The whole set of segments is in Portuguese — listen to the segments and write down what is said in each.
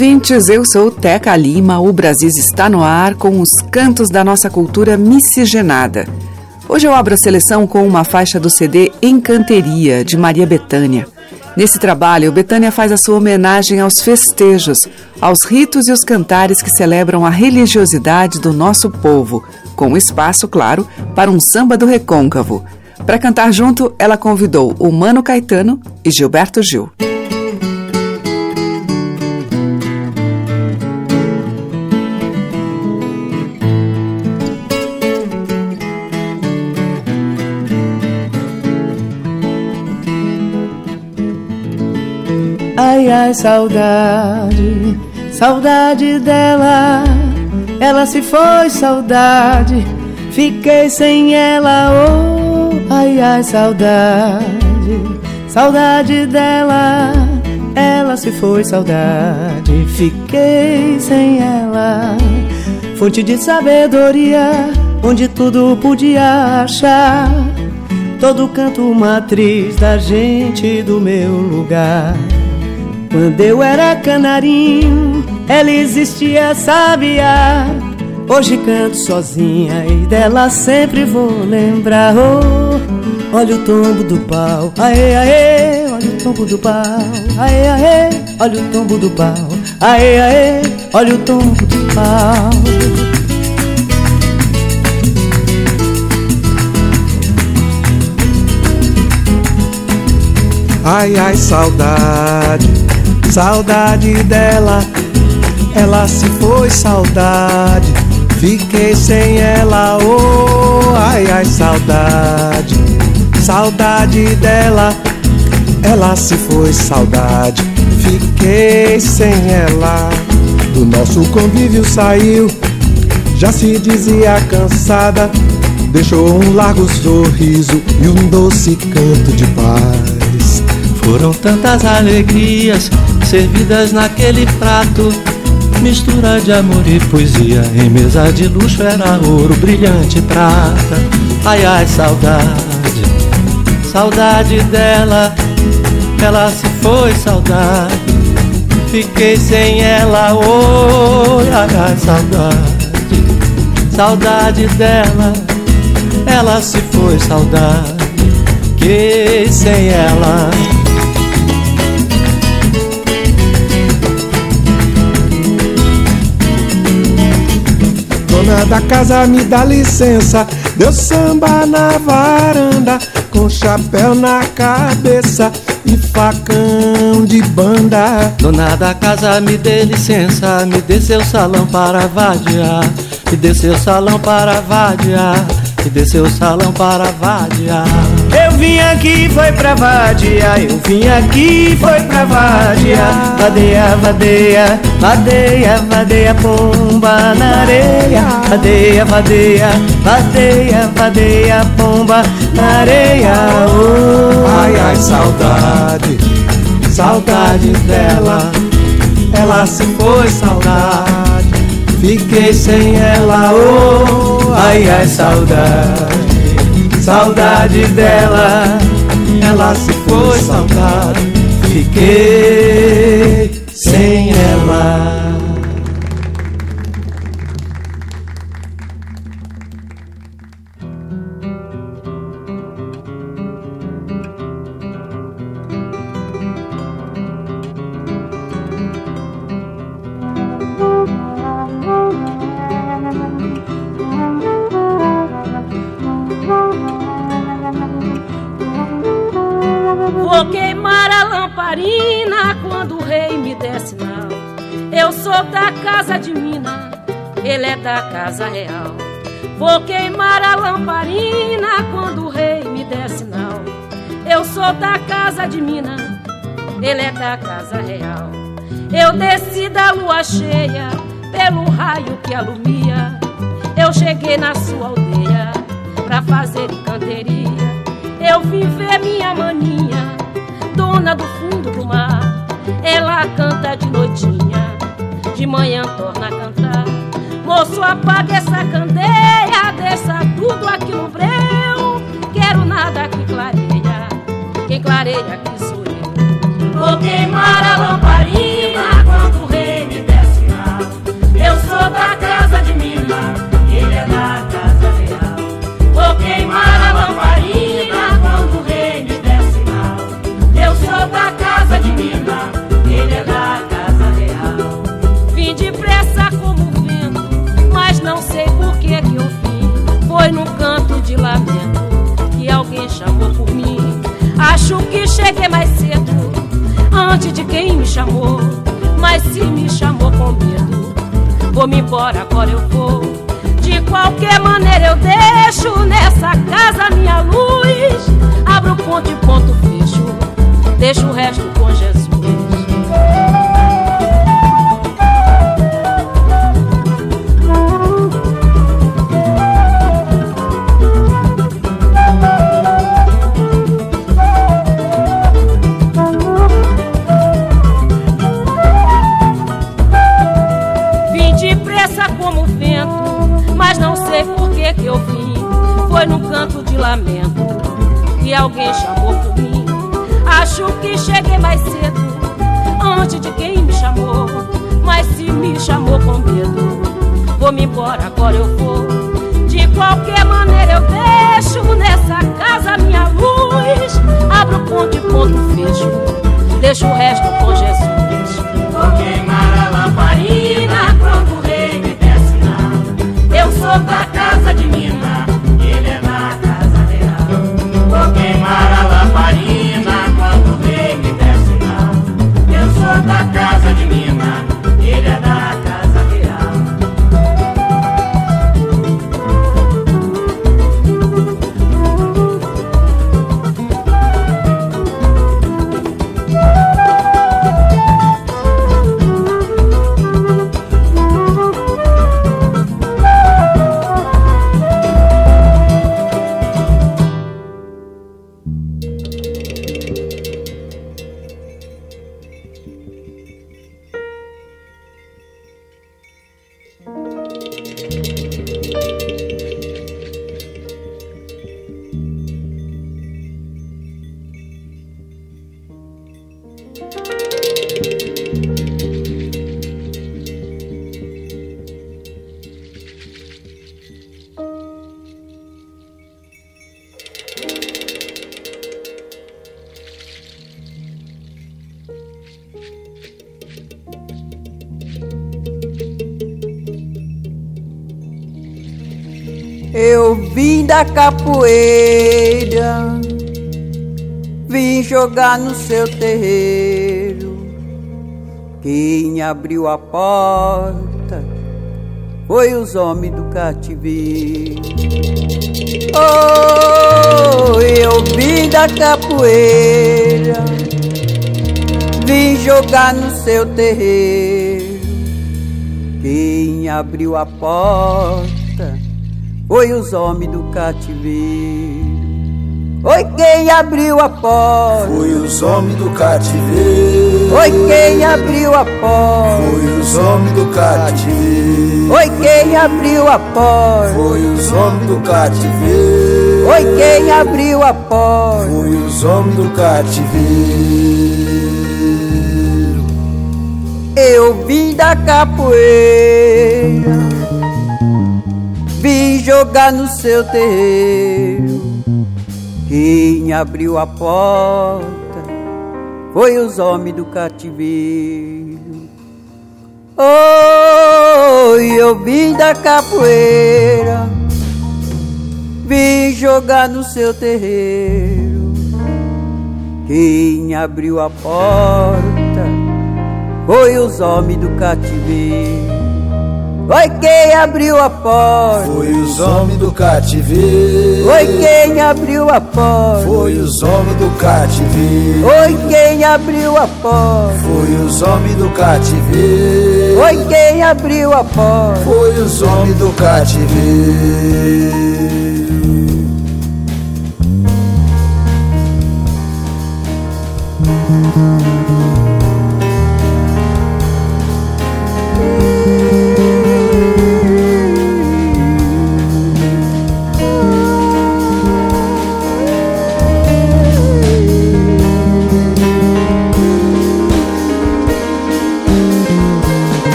Ouvintes. Eu sou Teca Lima. O Brasil está no ar com os cantos da nossa cultura miscigenada. Hoje eu abro a seleção com uma faixa do CD Encanteria, de Maria Bethânia. Nesse trabalho, Betânia faz a sua homenagem aos festejos, aos ritos e os cantares que celebram a religiosidade do nosso povo, com espaço, claro, para um samba do recôncavo. Para cantar junto, ela convidou o Mano Caetano e Gilberto Gil. Ai, saudade, saudade dela. Ela se foi, saudade. Fiquei sem ela, oh, ai, ai, saudade, saudade dela. Ela se foi, saudade. Fiquei sem ela. Fonte de sabedoria, onde tudo podia achar. Todo canto matriz da gente do meu lugar. Quando eu era canarinho, ela existia, sabia. Hoje canto sozinha e dela sempre vou lembrar. Oh, olha o tombo do pau, aê, aê, olha o tombo do pau, aê, aê, olha o tombo do pau, aê, aê, olha o tombo do pau. Ai, ai, saudade, saudade dela. Ela se foi, saudade. Fiquei sem ela, oh, ai, ai, saudade, saudade dela. Ela se foi, saudade. Fiquei sem ela. Do nosso convívio saiu, já se dizia cansada. Deixou um largo sorriso e um doce canto de paz. Foram tantas alegrias servidas naquele prato. Mistura de amor e poesia em mesa de luxo era ouro, brilhante prata. Ai ai, saudade, saudade dela. Ela se foi, saudade. Fiquei sem ela, oi, ai ai, saudade, saudade dela. Ela se foi, saudade. Fiquei sem ela. Dona da casa me dá licença, deu samba na varanda, com chapéu na cabeça e facão de banda. Dona da casa, me dê licença, me dê seu salão para vadiar, me dê seu salão para vadiar, me dê seu salão para vadiar. Eu vim aqui, foi pra vadia. Eu vim aqui, foi pra vadia. Vadeia, vadeia, vadeia, vadeia, pomba na areia. Vadeia, vadeia, vadeia, vadeia, pomba na areia. Oh. Ai, ai, saudade, saudade dela. Ela se foi, saudade. Fiquei sem ela, oh, ai, ai, saudade. Saudade dela, ela se foi, saudade. Fiquei sem ela. Vou queimar a lamparina quando o rei me der sinal. Eu sou da casa de Mina, ele é da casa real. Eu desci da lua cheia pelo raio que alumia. Eu cheguei na sua aldeia pra fazer encanteria. Eu vim ver minha maninha, dona do fundo do mar. Ela canta de noitinha, de manhã torna a cantar. Moço, apaga essa candeia, chamou. Mas se me chamou com medo, vou-me embora, agora eu vou. De qualquer maneira eu deixo nessa casa minha luz. Abro ponto e ponto fecho, deixo o resto mais cedo, antes de quem me chamou. Mas se me chamou com medo, vou-me embora, agora eu vou. De qualquer maneira eu deixo nessa casa minha luz. Abro ponto e ponto fecho, deixo o resto com Jesus. Vou queimar a lamparina quando o rei me der sinal. Eu sou da casa de Mina, jogar no seu terreiro. Quem abriu a porta foi os homens do cativeiro. Oh, eu vim da capoeira, vim jogar no seu terreiro. Quem abriu a porta foi os homens do cativeiro. Quem abriu a porta? Foi os homens do cativeiro. Oi, quem abriu a porta? Foi os homens do cativeiro. Oi, quem abriu a porta? Foi os homens do cativeiro. Oi, quem abriu a porta? Foi os homens do cativeiro. Eu vim da capoeira, vim jogar no seu terreiro. Quem abriu a porta foi os homens do cativeiro. Oh, eu vim da capoeira, vim jogar no seu terreiro. Quem abriu a porta foi os homens do cativeiro. Foi quem abriu a porta. Foi os homens do cativeiro. Foi quem abriu a porta. Foi os homens do cativeiro. Foi quem abriu a porta. Foi os homens do cativeiro. Foi quem abriu a porta. Foi os homens do cativeiro.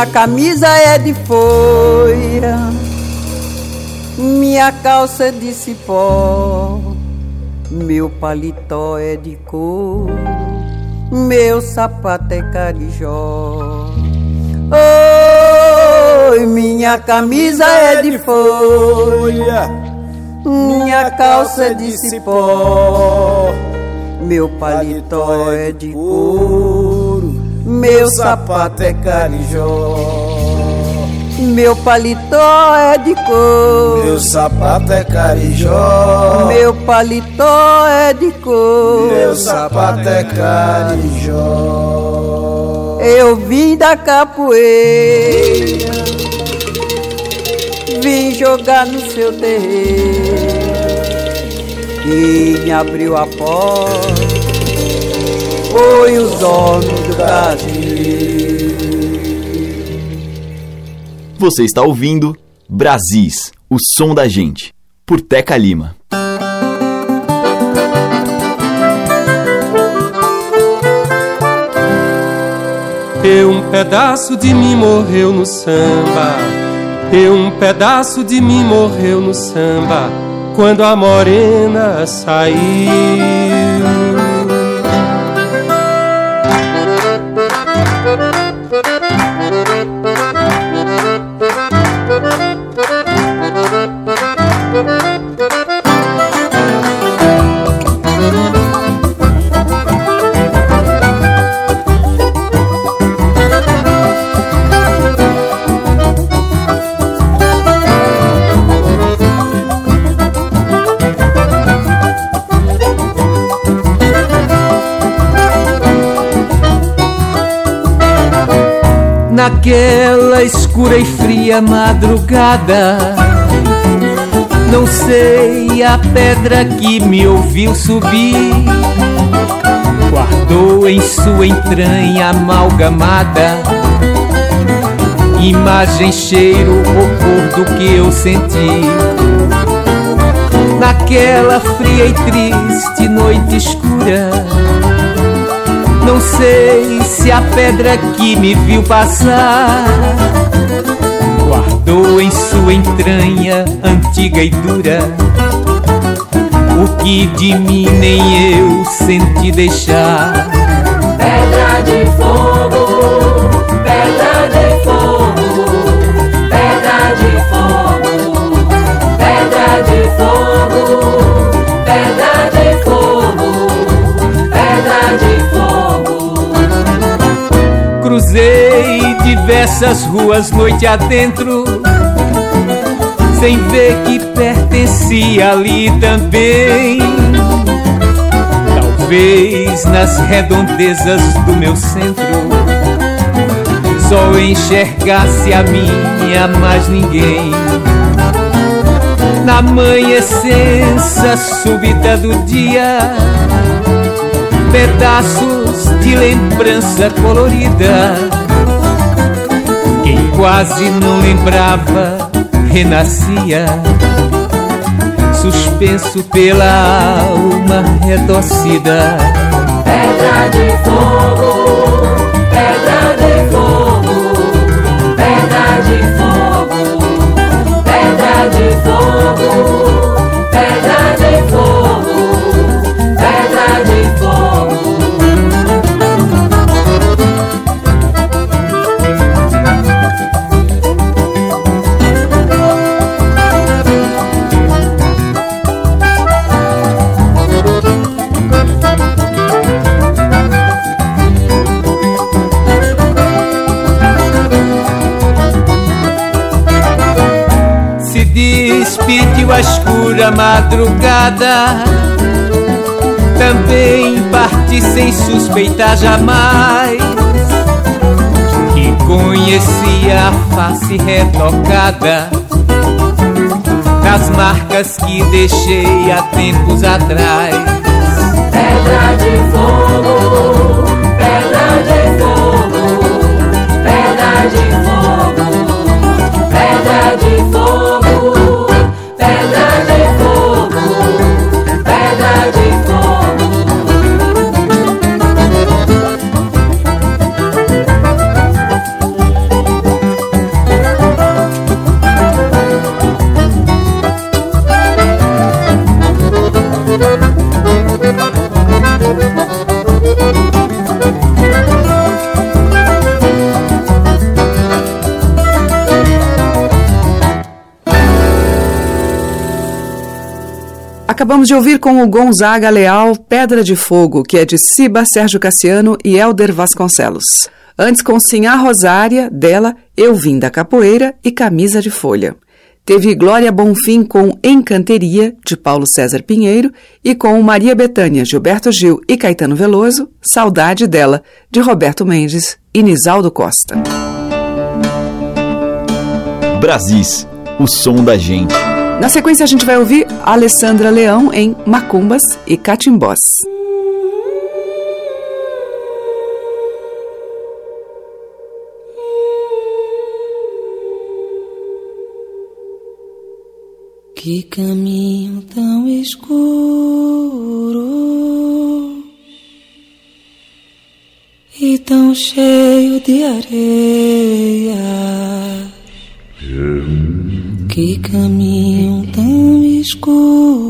Minha camisa é de folha, minha calça é de cipó, meu paletó é de couro, meu sapato é carijó. Oi, minha camisa é de folha, minha calça é de cipó, meu paletó é de couro, meu sapato é carijó. Meu paletó é de couro. Meu sapato é carijó. Meu paletó é de couro. Meu sapato é carijó. Eu vim da capoeira, vim jogar no seu terreiro. Quem abriu a porta foi os homens Você está ouvindo Brasis, o som da gente, por Teca Lima. E um pedaço de mim morreu no samba. E um pedaço de mim morreu no samba. Quando a morena saiu. Naquela escura e fria madrugada, não sei a pedra que me ouviu subir, guardou em sua entranha amalgamada. Imagem, cheiro, cor do que eu senti. Naquela fria e triste noite escura não sei se a pedra que me viu passar guardou em sua entranha antiga e dura o que de mim nem eu senti deixar. Pedra de fogo, pedra de fogo, pedra de fogo, pedra de fogo, pedra de fogo, pedra de fogo. Cruzei diversas ruas noite adentro, sem ver que pertencia ali também. Talvez nas redondezas do meu centro só enxergasse a minha, mais ninguém. Na manhã-essência súbita do dia, pedaços de lembrança colorida. Quem quase não lembrava renascia, suspenso pela alma redocida. Pedra de fogo, pedra de fogo, escura madrugada. Também parti sem suspeitar jamais. Que conhecia a face retocada. Das marcas que deixei há tempos atrás. Pedra de fogo, pedra de fogo, pedra de fogo, Acabamos de ouvir com o Gonzaga Leal Pedra de Fogo, que é de Ciba Sérgio Cassiano e Elder Vasconcelos. Antes com Sinhá Rosária, dela Eu Vim da Capoeira e Camisa de Folha. Teve Glória Bonfim com Encanteria, de Paulo César Pinheiro, e com Maria Betânia, Gilberto Gil e Caetano Veloso, Saudade dela, de Roberto Mendes e Nisaldo Costa. Brasis, o som da gente. Na sequência, a gente vai ouvir Alessandra Leão em Macumbas e Catimbós. Que caminho tão escuro e tão cheio de areia. Que caminho tão escuro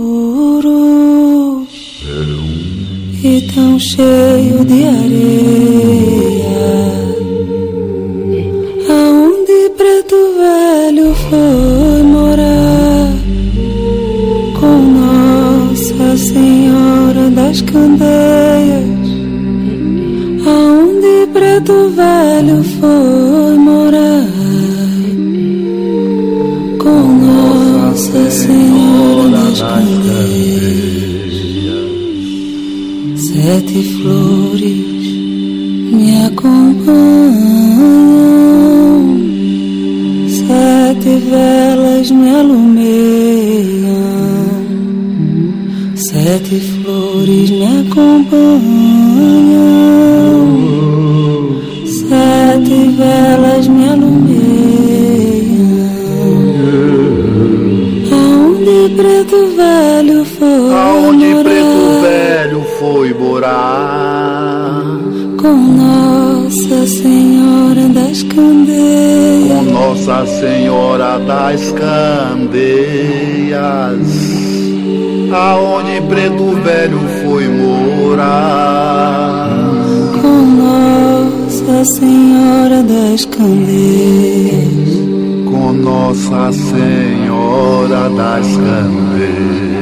e tão cheio de areia. Aonde preto velho foi morar com Nossa Senhora das Candeias? Aonde preto velho foi Sete flores me acompanham, sete velas me alumeiam, sete flores me acompanham, sete velas me alumeiam. Das Candeias Com Nossa Senhora das Candeias Aonde preto velho foi morar. Com Nossa Senhora das Candeias. Com Nossa Senhora das Candeias.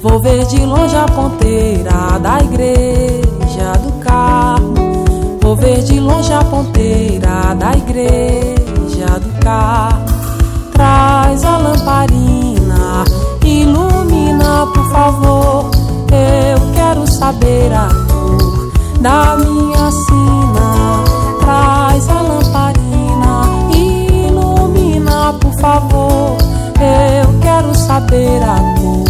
Vou ver de longe a ponteira da igreja do Carmo. Vou ver de longe a ponteira da igreja do Carmo. Traz a lamparina, ilumina, por favor. Eu quero saber a cor da minha sina. Traz a lamparina, ilumina, por favor. Saber a cor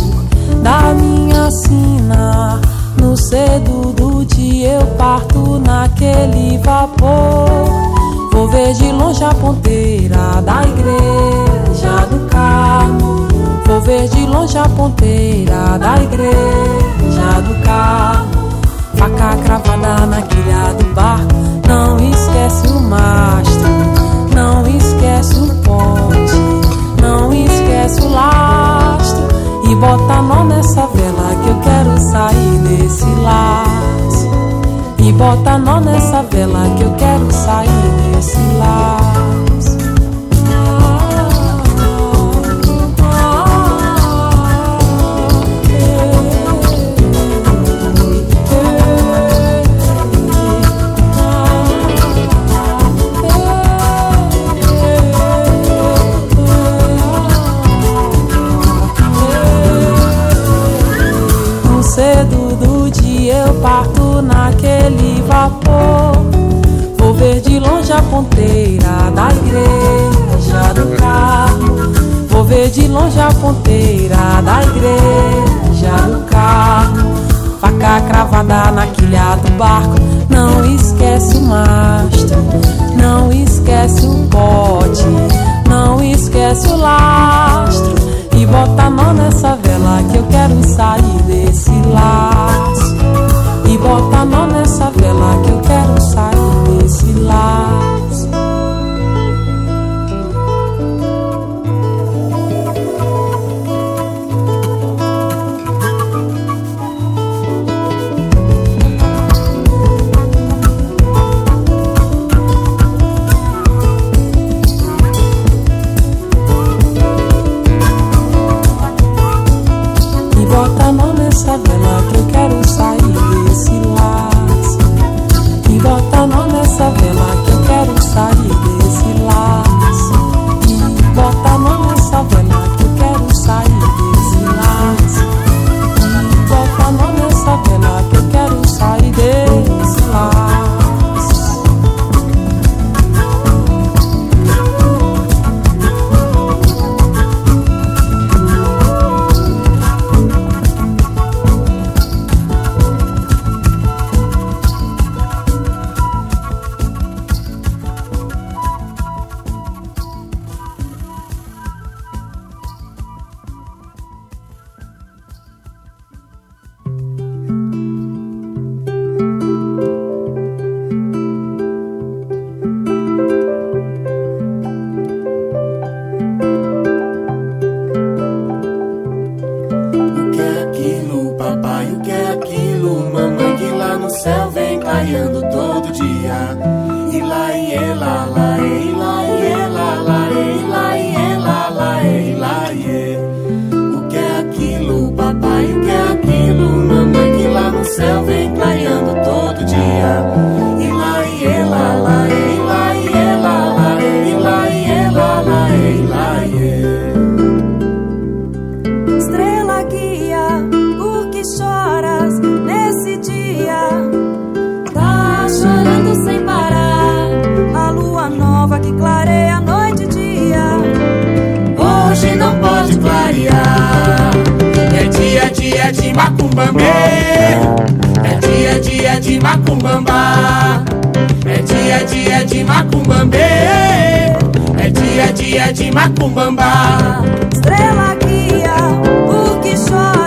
da minha sina. No cedo do dia eu parto naquele vapor. Vou ver de longe a ponteira da igreja do Carmo. Vou ver de longe a ponteira da igreja do Carmo. Faca cravada na quilha do barco. Não esquece o mastro, não esquece o ponte, esquece o lastro. E bota nó nessa vela que eu quero sair desse laço. E bota nó nessa vela que eu quero sair desse laço. Vapor. Vou ver de longe a ponteira da igreja do carro. Vou ver de longe a ponteira da igreja do carro. Faca cravada na quilha do barco. Não esquece o mastro, não esquece o pote, não esquece o lastro. E bota nó nessa vela que eu quero sair desse laço. E bota nó nessa sair de macumbambe, é dia dia de macumbamba, é dia dia de macumbambe, é dia dia de macumbamba. Estrela guia, o que chora.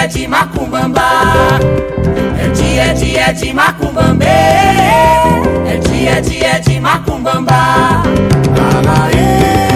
dia de macumbamba. É dia, dia de macumbambê. É dia, dia de macumbamba. Alaê.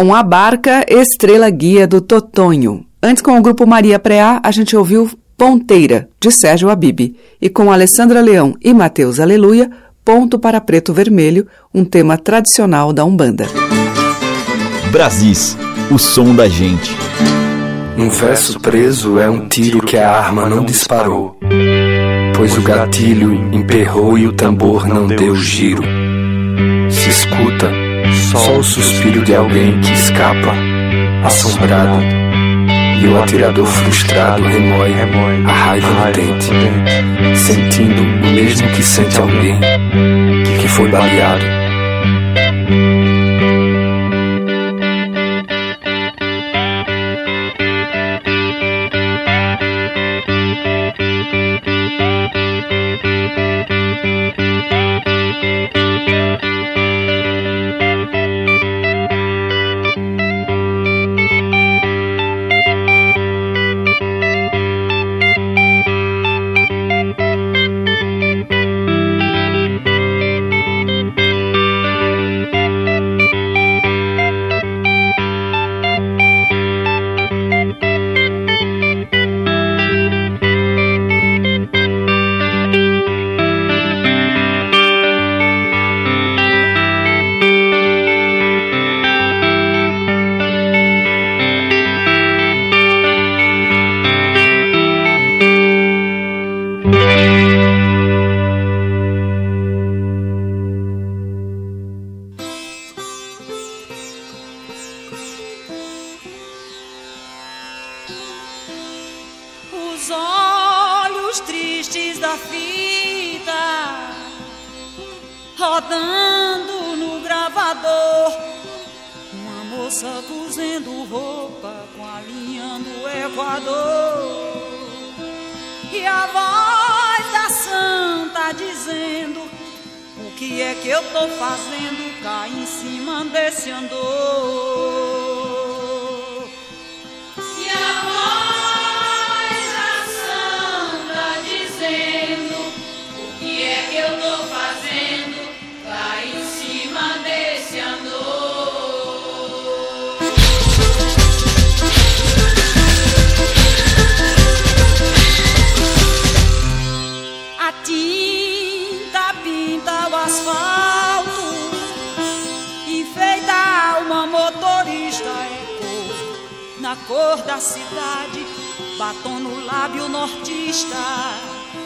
com a barca Estrela Guia do Totonho. Antes, com o grupo Maria Preá, a gente ouviu Ponteira, de Sérgio Abib, e com Alessandra Leão e Mateus Aleluia, Ponto para Preto Vermelho, um tema tradicional da Umbanda. Brasis, o som da gente. Um verso preso é um tiro que a arma não disparou, pois o gatilho emperrou e o tambor não deu giro. Se escuta só o suspiro de alguém que escapa, assombrado. E o atirador frustrado remoe a raiva no dente, sentindo o mesmo que sente alguém que foi baleado.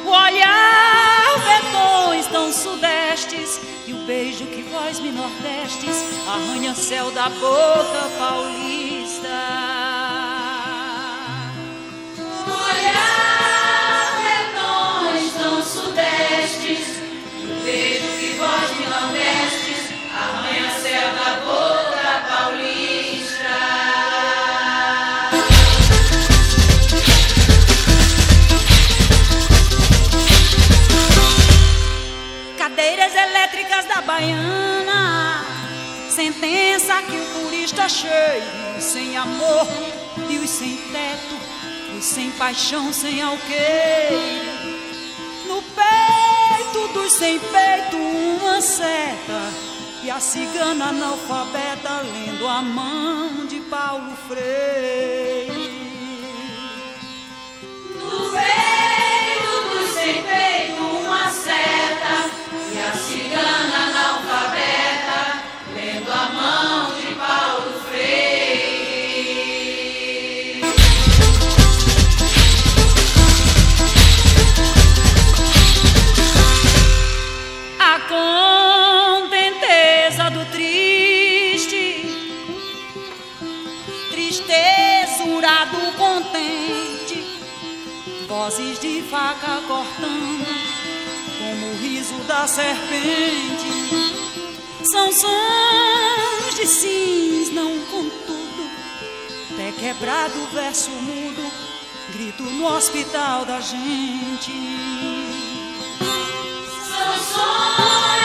O olhar vetões tão sudestes e o beijo que vós me nordestes, arranha-céu da boca paulista. Baiana, sentença que o turista cheio, sem amor e os sem teto, os sem paixão, sem alqueire. No peito dos sem peito, uma seta, e a cigana analfabeta lendo a mão de Paulo Freire. No peito vozes de faca cortando, como o riso da serpente, são sons de sims, não contudo, pé quebrado, verso mudo, grito no hospital da gente. São sons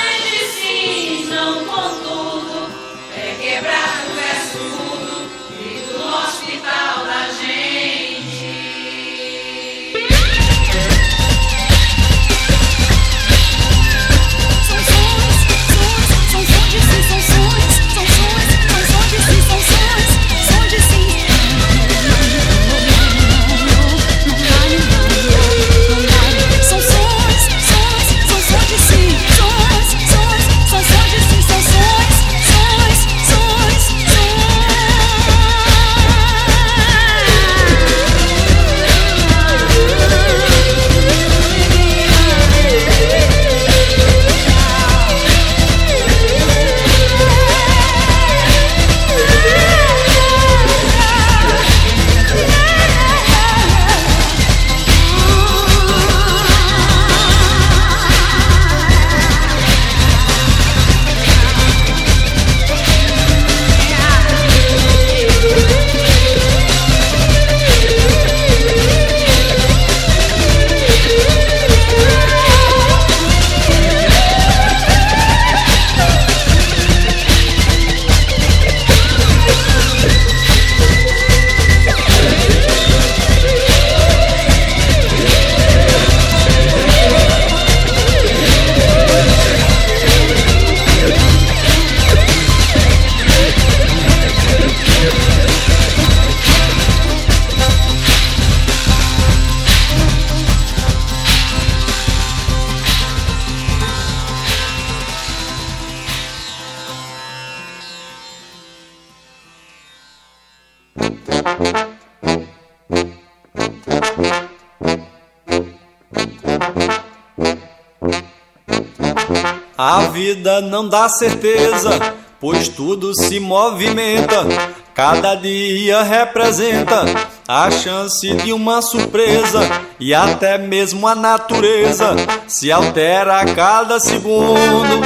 A vida não dá certeza, pois tudo se movimenta. Cada dia representa a chance de uma surpresa e até mesmo a natureza se altera a cada segundo.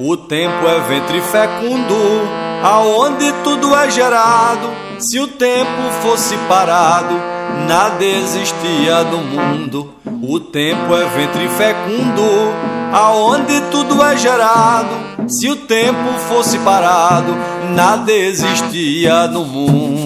O tempo é ventre fecundo, aonde tudo é gerado. Se o tempo fosse parado, nada existia no mundo. O tempo é ventre fecundo, aonde tudo é gerado. Se o tempo fosse parado, nada existia no mundo.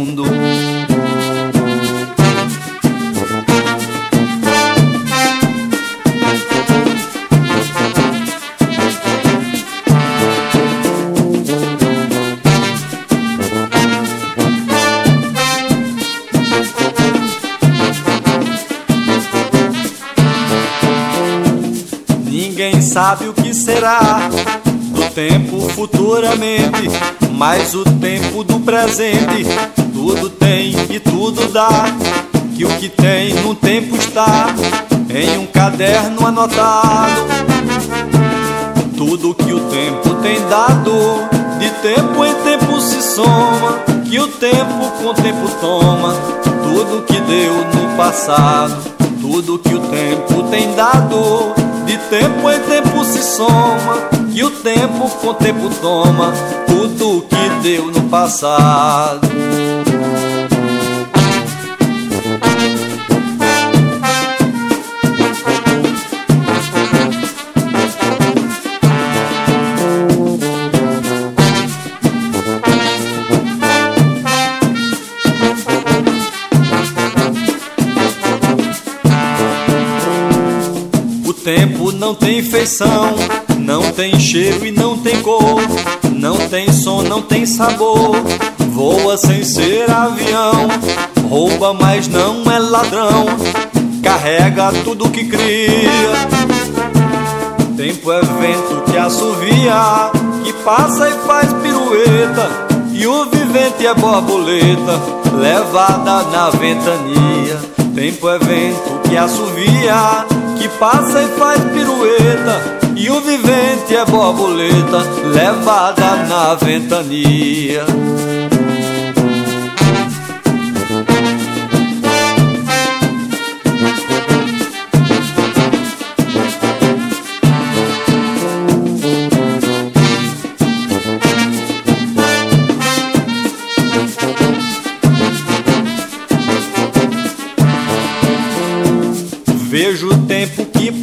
Será do tempo futuramente, mas o tempo do presente, do tudo tem e tudo dá. Que o que tem num tempo está em um caderno anotado. Tudo que o tempo tem dado, de tempo em tempo se soma. Que o tempo com o tempo toma, tudo que deu no passado. Tudo que o tempo tem dado, de tempo em tempo se soma. Que o tempo com o tempo toma, tudo que deu no passado. Não tem feição, não tem cheiro e não tem cor, não tem som, não tem sabor. Voa sem ser avião, rouba, mas não é ladrão. Carrega tudo que cria. Tempo é vento que assovia, que passa e faz pirueta. E o vivente é borboleta, levada na ventania. Tempo é vento que assovia, que passa e faz pirueta. E o vivente é borboleta, levada na ventania.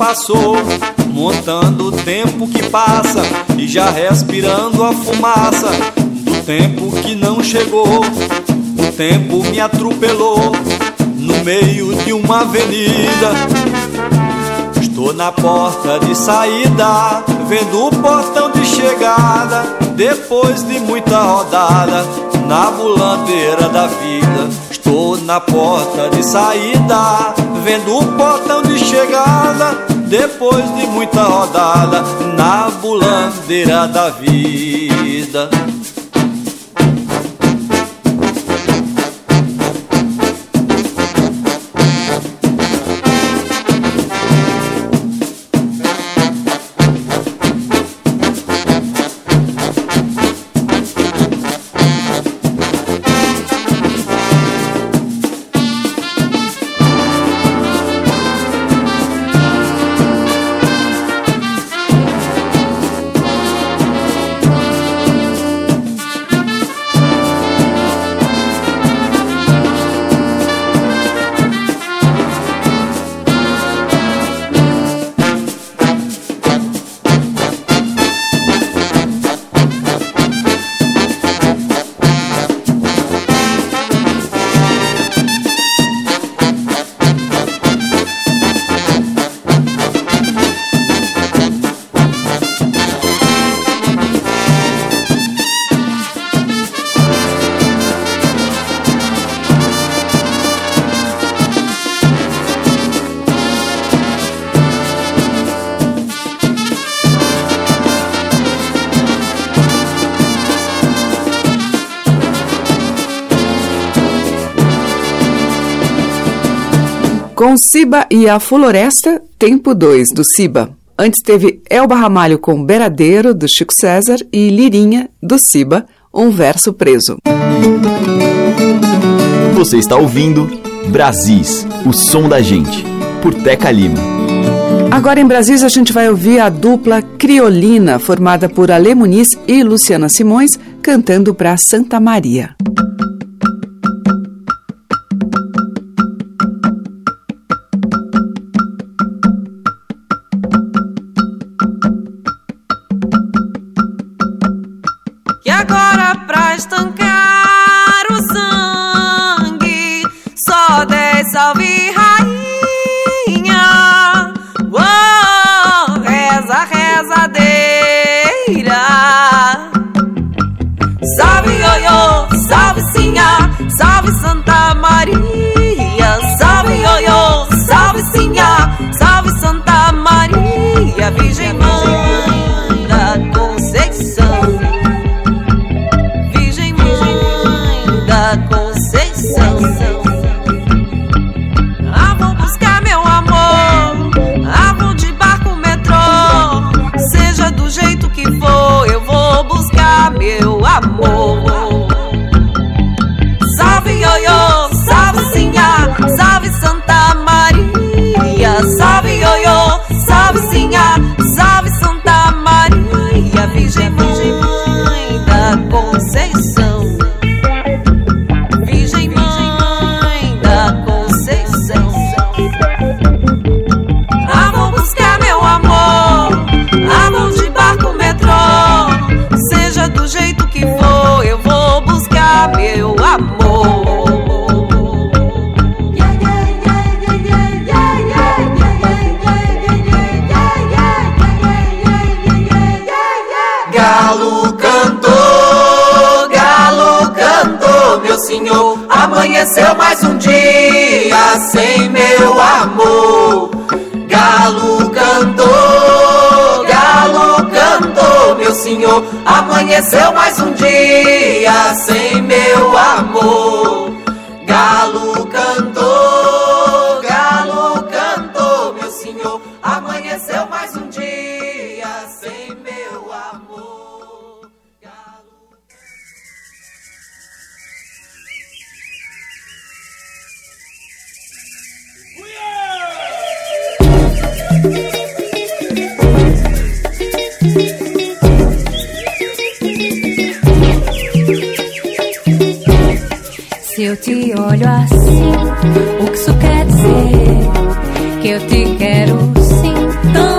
Passou, montando o tempo que passa e já respirando a fumaça do tempo que não chegou. O tempo me atropelou no meio de uma avenida. Estou na porta de saída, vendo o portão de chegada. Depois de muita rodada, na bulandeira da vida. Estou na porta de saída, vendo o portão de chegada. Depois de muita rodada, na bulandeira da vida. Com Siba e a Floresta, tempo 2 do Siba. Antes teve Elba Ramalho com Beradeiro, do Chico César, e Lirinha, do Siba, um verso preso. Você está ouvindo Brasis, o som da gente, por Teca Lima. Agora em Brasis a gente vai ouvir a dupla Criolina, formada por Ale Muniz e Luciana Simões, cantando para Santa Maria. Senhor. Amanheceu mais um dia sem meu amor. eu te olho assim, o que isso quer dizer? Que eu te quero sim tão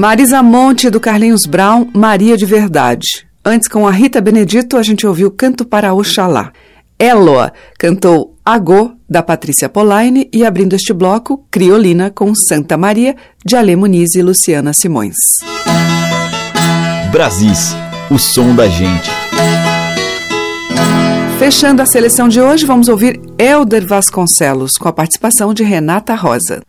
Marisa Monte do Carlinhos Brown, Maria de Verdade. Antes, com a Rita Benedito, a gente ouviu Canto para Oxalá. Eloa cantou Agô, da Patrícia Polaine, e abrindo este bloco, Criolina com Santa Maria, de Ale Muniz e Luciana Simões. Brasis, o som da gente. Fechando a seleção de hoje, vamos ouvir Elder Vasconcelos, com a participação de Renata Rosa.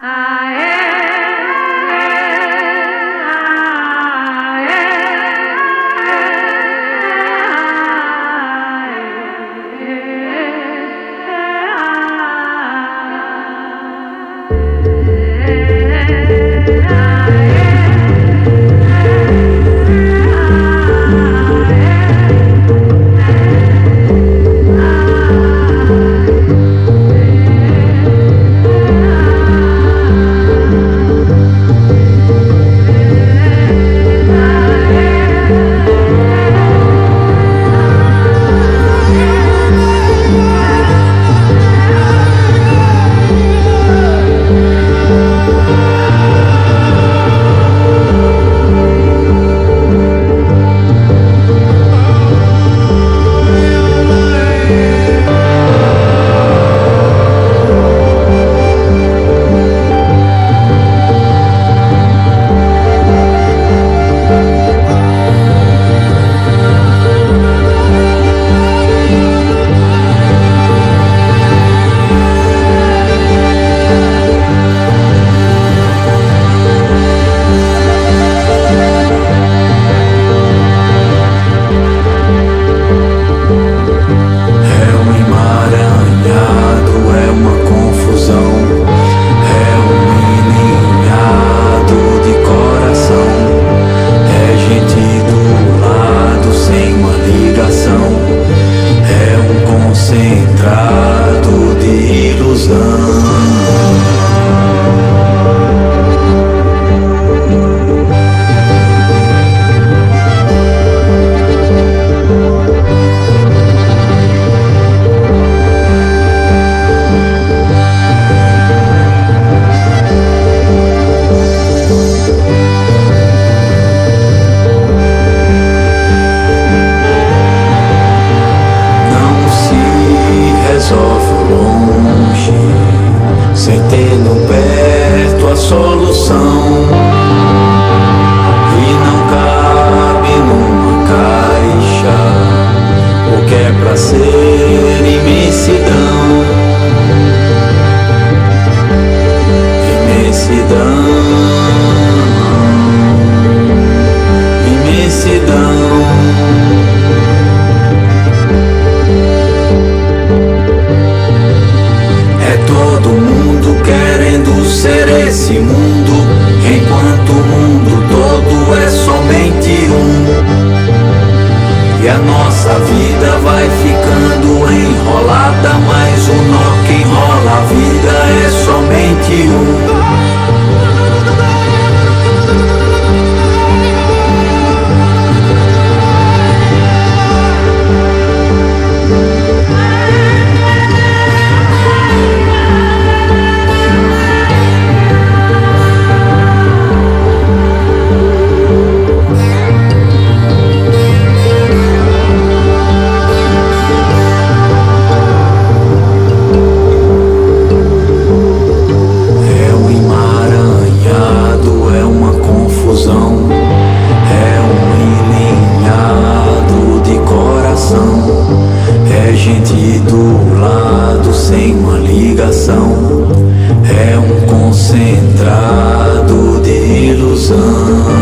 dourado de ilusão.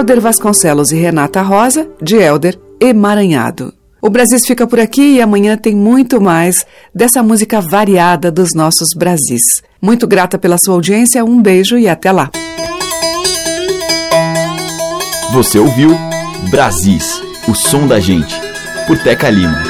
Elder Vasconcelos e Renata Rosa, de Elder Emaranhado. O Brasis fica por aqui e amanhã tem muito mais dessa música variada dos nossos Brasis. Muito grata pela sua audiência, um beijo e até lá. Você ouviu Brasis, o som da gente, por Teca Lima.